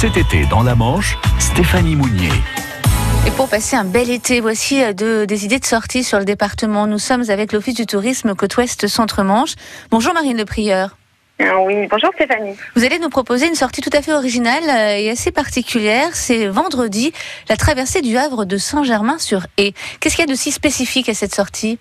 Cet été, dans la Manche, Stéphanie Mounier. Et pour passer un bel été, voici euh, de, des idées de sortie sur le département. Nous sommes avec l'Office du tourisme Côte-Ouest Centre-Manche. Bonjour Marine Le Prieur. Ah Oui, bonjour Stéphanie. Vous allez nous proposer une sortie tout à fait originale euh, et assez particulière. C'est vendredi, la traversée du Havre de Saint-Germain-sur-Haye. Qu'est-ce qu'il y a de si spécifique à cette sortie?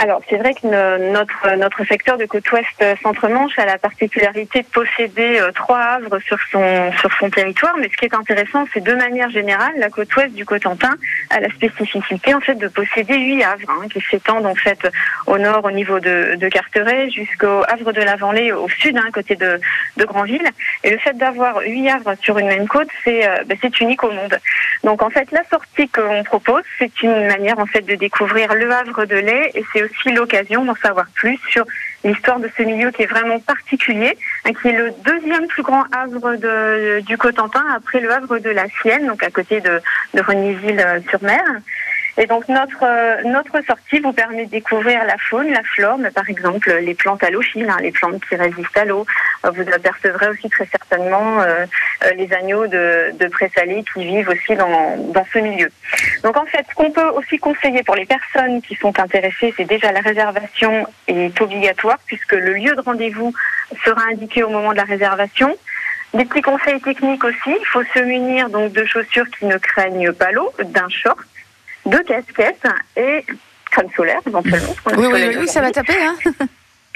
Alors, c'est vrai que no- notre, notre secteur de côte ouest euh, Centre-Manche a la particularité de posséder euh, trois havres sur son, sur son territoire. Mais ce qui est intéressant, c'est de manière générale, la côte ouest du Cotentin a la spécificité en fait de posséder huit havres hein, qui s'étendent en fait au nord au niveau de, de Carteret jusqu'au havre de la Venlée au sud, hein, côté de, de Granville. Et le fait d'avoir huit havres sur une même côte, c'est euh, ben, c'est unique au monde. Donc en fait, la sortie qu'on propose, c'est une manière en fait de découvrir le havre de lait et c'est aussi l'occasion d'en savoir plus sur l'histoire de ce milieu qui est vraiment particulier, hein, qui est le deuxième plus grand havre du Cotentin après le havre de la Sienne, donc à côté de, de Renisville-sur-Mer. Et donc notre euh, notre sortie vous permet de découvrir la faune, la flore, mais par exemple les plantes halophiles, hein, les plantes qui résistent à l'eau. Euh, Vous apercevrez aussi très certainement euh, euh, les agneaux de, de présalé qui vivent aussi dans, dans ce milieu. Donc en fait, ce qu'on peut aussi conseiller pour les personnes qui sont intéressées, c'est déjà la réservation est obligatoire puisque le lieu de rendez-vous sera indiqué au moment de la réservation. Des petits conseils techniques aussi, il faut se munir donc de chaussures qui ne craignent pas l'eau, d'un short, de casquettes et crème solaire éventuellement. Oui, oui, oui, oui, ça va taper. Hein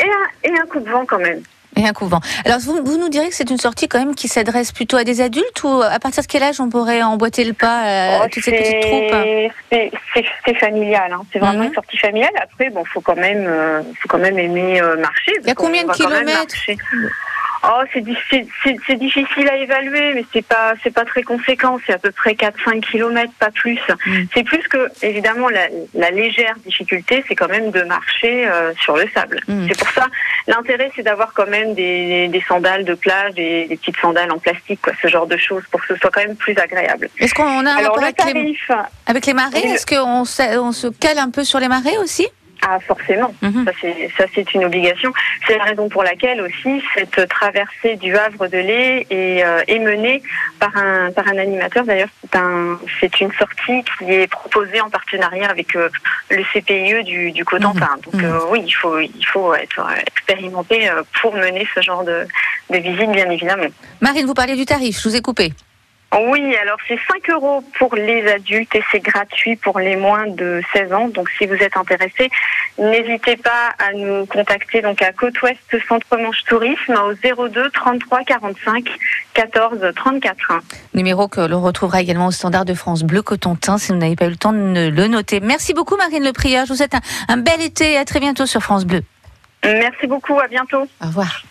Et un, et un coup de vent quand même. Et un couvent. Alors, vous, vous nous direz que c'est une sortie quand même qui s'adresse plutôt à des adultes ou à partir de quel âge on pourrait emboîter le pas à Oh, toutes ces petites troupes c'est- familial, hein. c'est vraiment Mhm. une sortie familiale. Après, bon, faut quand même, euh, faut quand même aimer euh, marcher. Il y a combien de kilomètres. Oh, c'est c'est- c'est- difficile à évaluer, mais c'est pas c'est pas très conséquent. C'est à peu près 4-5 kilomètres, pas plus. Mhm. C'est plus que évidemment la, la légère difficulté, c'est quand même de marcher euh, sur le sable. Mhm. C'est pour ça l'intérêt, c'est d'avoir quand même des, des sandales de plage, des, des petites sandales en plastique, quoi, ce genre de choses, pour que ce soit quand même plus agréable. Est-ce qu'on a un Alors rapport le avec les, tarif, avec les marées? Est-ce qu'on se, on se cale un peu sur les marées aussi? Ah forcément. Mhm. Ça c'est ça c'est une obligation. C'est la raison pour laquelle aussi cette traversée du Havre de lait est, euh, est menée par un par un animateur. D'ailleurs c'est un c'est une sortie qui est proposée en partenariat avec euh, le CPIE du, du Cotentin. Donc Mhm. euh, oui il faut il faut être expérimenté pour mener ce genre de de visite bien évidemment. Marine, vous parliez du tarif, je vous ai coupé. Oui, alors c'est 5 euros pour les adultes et c'est gratuit pour les moins de 16 ans. Donc si vous êtes intéressé, n'hésitez pas à nous contacter donc à Côte Ouest Centre Manche Tourisme au 02 33 45 14 34. Numéro que l'on retrouvera également au standard de France Bleu Cotentin si vous n'avez pas eu le temps de le noter. Merci beaucoup Marine Le Prieur. Je vous souhaite un, un bel été et à très bientôt sur France Bleu. Merci beaucoup, à bientôt. Au revoir.